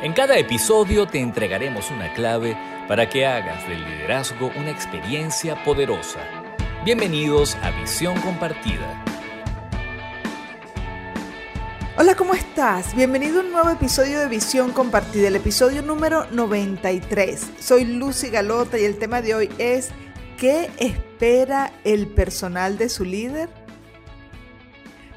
En cada episodio te entregaremos una clave para que hagas del liderazgo una experiencia poderosa. Bienvenidos a Visión Compartida. Hola, ¿cómo estás? Bienvenido a un nuevo episodio de Visión Compartida, el episodio número 93. Soy Lucy Galota y el tema de hoy es ¿qué espera el personal de su líder?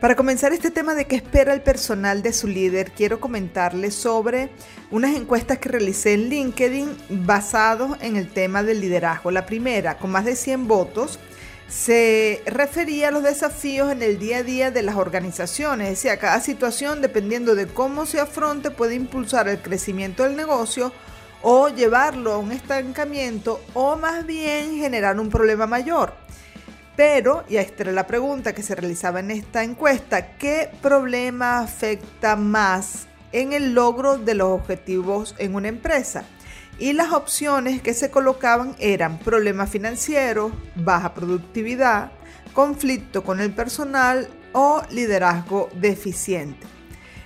Para comenzar este tema de qué espera el personal de su líder, quiero comentarles sobre unas encuestas que realicé en LinkedIn basados en el tema del liderazgo. La primera, con más de 100 votos, se refería a los desafíos en el día a día de las organizaciones. Es decir, cada situación, dependiendo de cómo se afronte, puede impulsar el crecimiento del negocio o llevarlo a un estancamiento o más bien generar un problema mayor. Pero, y esta era la pregunta que se realizaba en esta encuesta, ¿qué problema afecta más en el logro de los objetivos en una empresa? Y las opciones que se colocaban eran problemas financieros, baja productividad, conflicto con el personal o liderazgo deficiente.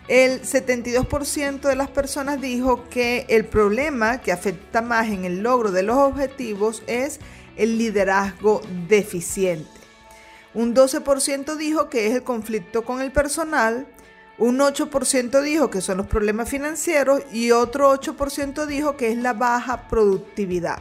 El 72% de las personas dijo que el problema que afecta más en el logro de los objetivos es el liderazgo deficiente. Un 12% dijo que es el conflicto con el personal, un 8% dijo que son los problemas financieros y otro 8% dijo que es la baja productividad.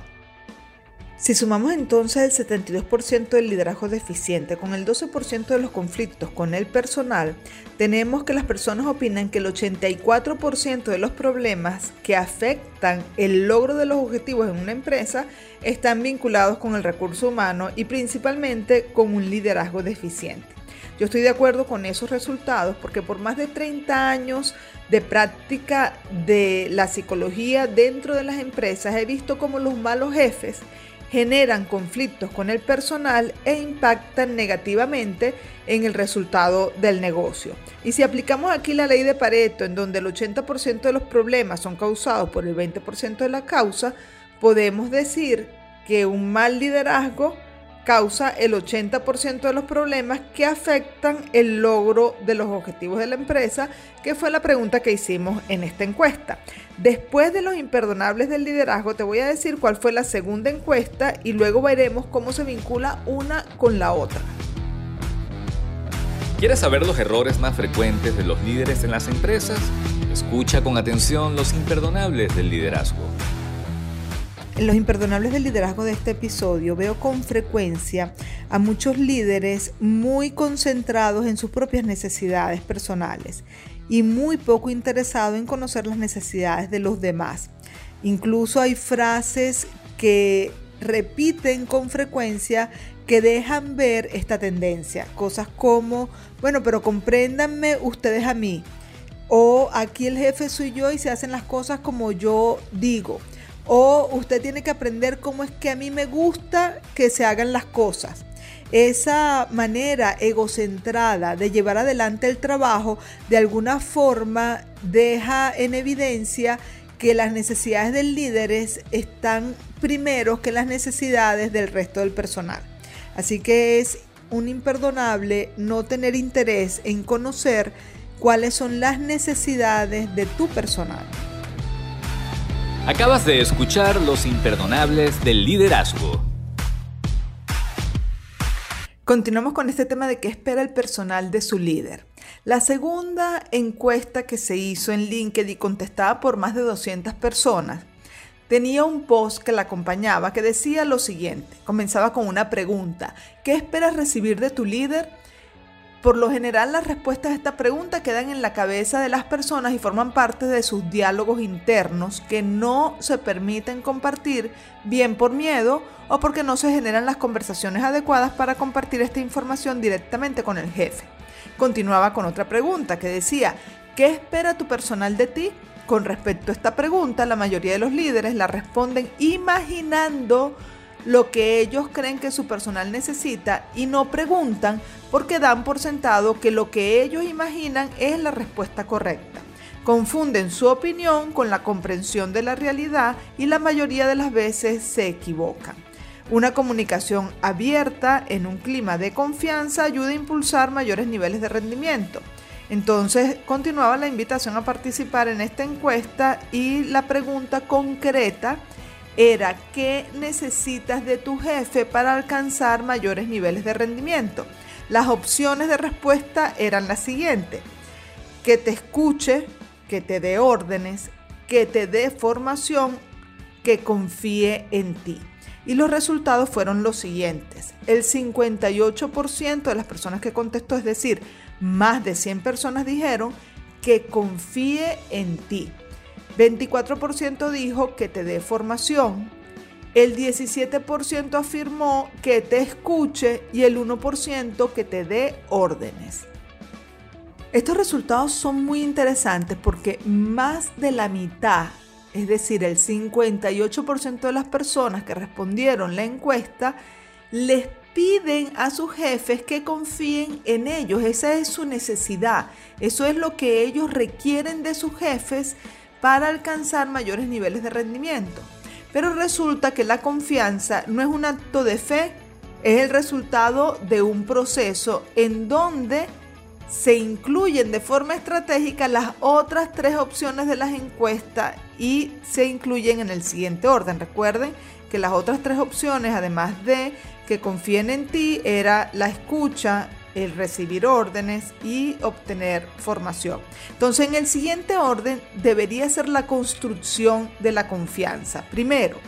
Si sumamos entonces el 72% del liderazgo deficiente con el 12% de los conflictos con el personal, tenemos que las personas opinan que el 84% de los problemas que afectan el logro de los objetivos en una empresa están vinculados con el recurso humano y principalmente con un liderazgo deficiente. Yo estoy de acuerdo con esos resultados porque por más de 30 años de práctica de la psicología dentro de las empresas he visto cómo los malos jefes generan conflictos con el personal e impactan negativamente en el resultado del negocio. Y si aplicamos aquí la ley de Pareto, en donde el 80% de los problemas son causados por el 20% de la causa, podemos decir que un mal liderazgo causa el 80% de los problemas que afectan el logro de los objetivos de la empresa, que fue la pregunta que hicimos en esta encuesta. Después de los imperdonables del liderazgo, te voy a decir cuál fue la segunda encuesta y luego veremos cómo se vincula una con la otra. ¿Quieres saber los errores más frecuentes de los líderes en las empresas? Escucha con atención los imperdonables del liderazgo. En los imperdonables del liderazgo de este episodio veo con frecuencia a muchos líderes muy concentrados en sus propias necesidades personales y muy poco interesados en conocer las necesidades de los demás. Incluso hay frases que repiten con frecuencia que dejan ver esta tendencia. Cosas como, bueno, pero compréndanme ustedes a mí. O aquí el jefe soy yo y se hacen las cosas como yo digo. O usted tiene que aprender cómo es que a mí me gusta que se hagan las cosas. Esa manera egocentrada de llevar adelante el trabajo de alguna forma deja en evidencia que las necesidades del líder están primero que las necesidades del resto del personal. Así que es un imperdonable no tener interés en conocer cuáles son las necesidades de tu personal. Acabas de escuchar Los Imperdonables del Liderazgo. Continuamos con este tema de qué espera el personal de su líder. La segunda encuesta que se hizo en LinkedIn contestada por más de 200 personas tenía un post que la acompañaba que decía lo siguiente. Comenzaba con una pregunta. ¿Qué esperas recibir de tu líder? Por lo general las respuestas a esta pregunta quedan en la cabeza de las personas y forman parte de sus diálogos internos que no se permiten compartir bien por miedo o porque no se generan las conversaciones adecuadas para compartir esta información directamente con el jefe. Continuaba con otra pregunta que decía, ¿qué espera tu personal de ti? Con respecto a esta pregunta, la mayoría de los líderes la responden imaginando lo que ellos creen que su personal necesita y no preguntan porque dan por sentado que lo que ellos imaginan es la respuesta correcta. Confunden su opinión con la comprensión de la realidad y la mayoría de las veces se equivocan. Una comunicación abierta en un clima de confianza ayuda a impulsar mayores niveles de rendimiento. Entonces continuaba la invitación a participar en esta encuesta y la pregunta concreta era ¿qué necesitas de tu jefe para alcanzar mayores niveles de rendimiento? Las opciones de respuesta eran las siguientes. Que te escuche, que te dé órdenes, que te dé formación, que confíe en ti. Y los resultados fueron los siguientes. El 58% de las personas que contestó, es decir, más de 100 personas dijeron que confíe en ti. 24% dijo que te dé formación. El 17% afirmó que te escuche y el 1% que te dé órdenes. Estos resultados son muy interesantes porque más de la mitad, es decir, el 58% de las personas que respondieron la encuesta, les piden a sus jefes que confíen en ellos. Esa es su necesidad. Eso es lo que ellos requieren de sus jefes para alcanzar mayores niveles de rendimiento. Pero resulta que la confianza no es un acto de fe, es el resultado de un proceso en donde se incluyen de forma estratégica las otras tres opciones de las encuestas y se incluyen en el siguiente orden. Recuerden que las otras tres opciones, además de que confíen en ti, era la escucha, el recibir órdenes y obtener formación. Entonces, en el siguiente orden debería ser la construcción de la confianza. Primero,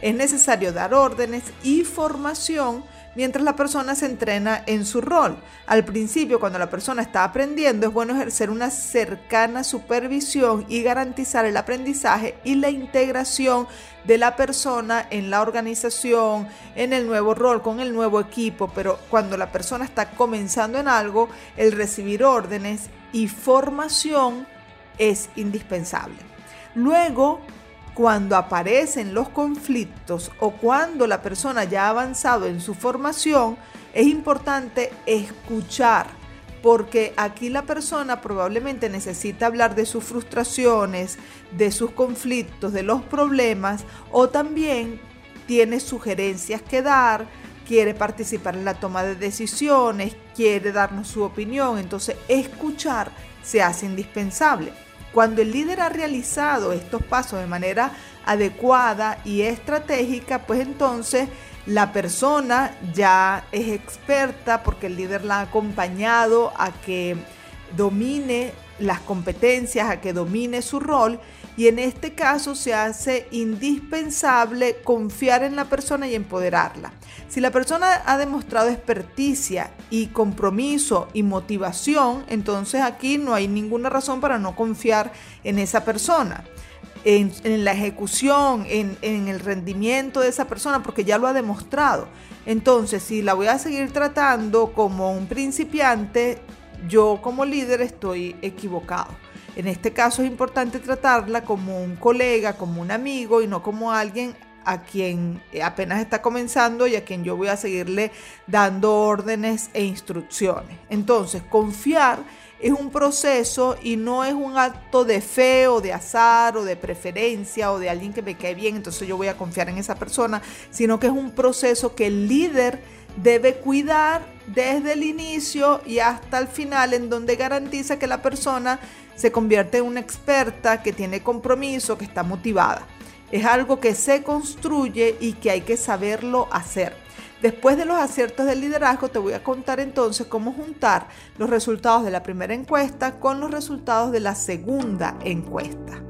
es necesario dar órdenes y formación mientras la persona se entrena en su rol. Al principio, cuando la persona está aprendiendo, es bueno ejercer una cercana supervisión y garantizar el aprendizaje y la integración de la persona en la organización, en el nuevo rol, con el nuevo equipo, pero cuando la persona está comenzando en algo, el recibir órdenes y formación es indispensable. Luego, cuando aparecen los conflictos o cuando la persona ya ha avanzado en su formación, es importante escuchar, porque aquí la persona probablemente necesita hablar de sus frustraciones, de sus conflictos, de los problemas, o también tiene sugerencias que dar, quiere participar en la toma de decisiones, quiere darnos su opinión. Entonces, escuchar se hace indispensable. Cuando el líder ha realizado estos pasos de manera adecuada y estratégica, pues entonces la persona ya es experta porque el líder la ha acompañado a que domine las competencias, a que domine su rol y en este caso se hace indispensable confiar en la persona y empoderarla. Si la persona ha demostrado experticia y compromiso y motivación, entonces aquí no hay ninguna razón para no confiar en esa persona. En, la ejecución, en, en el rendimiento de esa persona, porque ya lo ha demostrado. Entonces, si la voy a seguir tratando como un principiante, yo como líder estoy equivocado. En este caso es importante tratarla como un colega, como un amigo y no como alguien a quien apenas está comenzando y a quien yo voy a seguirle dando órdenes e instrucciones. Entonces, confiar es un proceso y no es un acto de fe o de azar o de preferencia o de alguien que me cae bien, entonces yo voy a confiar en esa persona, sino que es un proceso que el líder debe cuidar desde el inicio y hasta el final en donde garantiza que la persona se convierte en una experta que tiene compromiso, que está motivada. Es algo que se construye y que hay que saberlo hacer. Después de los aciertos del liderazgo te voy a contar entonces cómo juntar los resultados de la primera encuesta con los resultados de la segunda encuesta.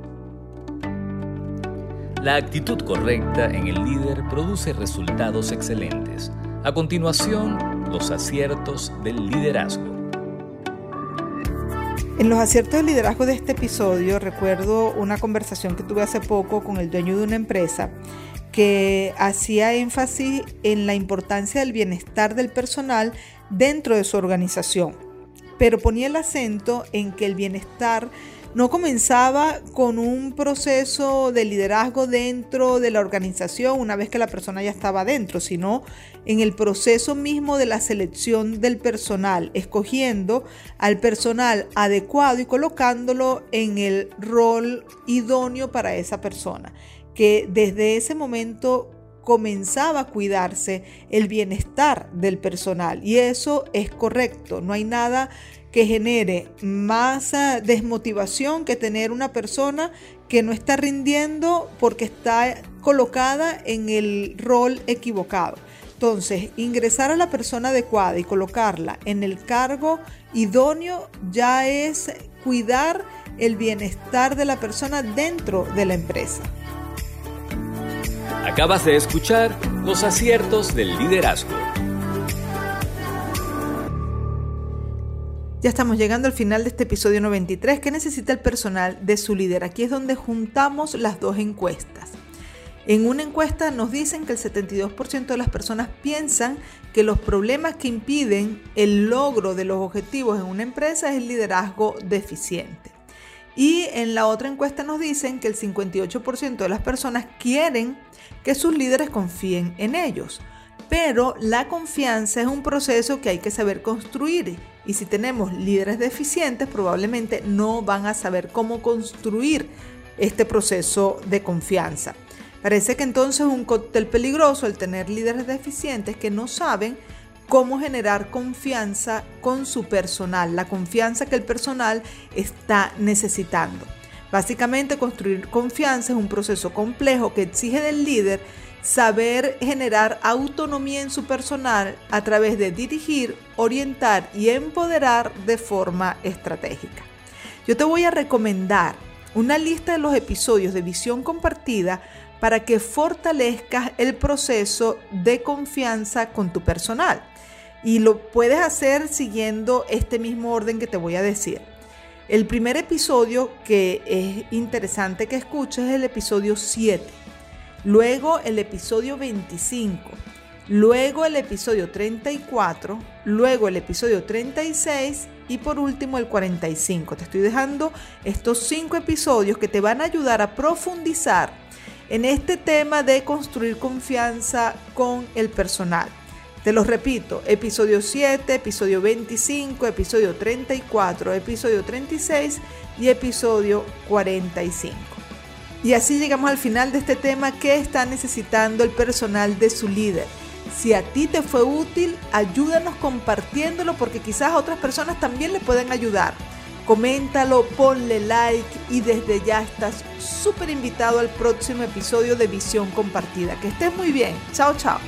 La actitud correcta en el líder produce resultados excelentes. A continuación, los aciertos del liderazgo. En los aciertos del liderazgo de este episodio recuerdo una conversación que tuve hace poco con el dueño de una empresa que hacía énfasis en la importancia del bienestar del personal dentro de su organización, pero ponía el acento en que el bienestar no comenzaba con un proceso de liderazgo dentro de la organización una vez que la persona ya estaba dentro, sino en el proceso mismo de la selección del personal, escogiendo al personal adecuado y colocándolo en el rol idóneo para esa persona, que desde ese momento comenzaba a cuidarse el bienestar del personal. Y eso es correcto, no hay nada que genere más ah, desmotivación que tener una persona que no está rindiendo porque está colocada en el rol equivocado. Entonces, ingresar a la persona adecuada y colocarla en el cargo idóneo ya es cuidar el bienestar de la persona dentro de la empresa. Acabas de escuchar los aciertos del liderazgo. Ya estamos llegando al final de este episodio 93. ¿Qué necesita el personal de su líder? Aquí es donde juntamos las dos encuestas. En una encuesta nos dicen que el 72% de las personas piensan que los problemas que impiden el logro de los objetivos en una empresa es el liderazgo deficiente. Y en la otra encuesta nos dicen que el 58% de las personas quieren que sus líderes confíen en ellos. Pero la confianza es un proceso que hay que saber construir y si tenemos líderes deficientes probablemente no van a saber cómo construir este proceso de confianza. Parece que entonces es un cóctel peligroso el tener líderes deficientes que no saben cómo generar confianza con su personal, la confianza que el personal está necesitando. Básicamente construir confianza es un proceso complejo que exige del líder saber generar autonomía en su personal a través de dirigir, orientar y empoderar de forma estratégica. Yo te voy a recomendar una lista de los episodios de visión compartida para que fortalezcas el proceso de confianza con tu personal. Y lo puedes hacer siguiendo este mismo orden que te voy a decir. El primer episodio que es interesante que escuches es el episodio 7 luego el episodio 25, luego el episodio 34, luego el episodio 36 y por último el 45. Te estoy dejando estos cinco episodios que te van a ayudar a profundizar en este tema de construir confianza con el personal. Te los repito, episodio 7, episodio 25, episodio 34, episodio 36 y episodio 45. Y así llegamos al final de este tema que está necesitando el personal de su líder. Si a ti te fue útil, ayúdanos compartiéndolo porque quizás otras personas también le pueden ayudar. Coméntalo, ponle like y desde ya estás súper invitado al próximo episodio de Visión Compartida. Que estés muy bien. Chao, chao.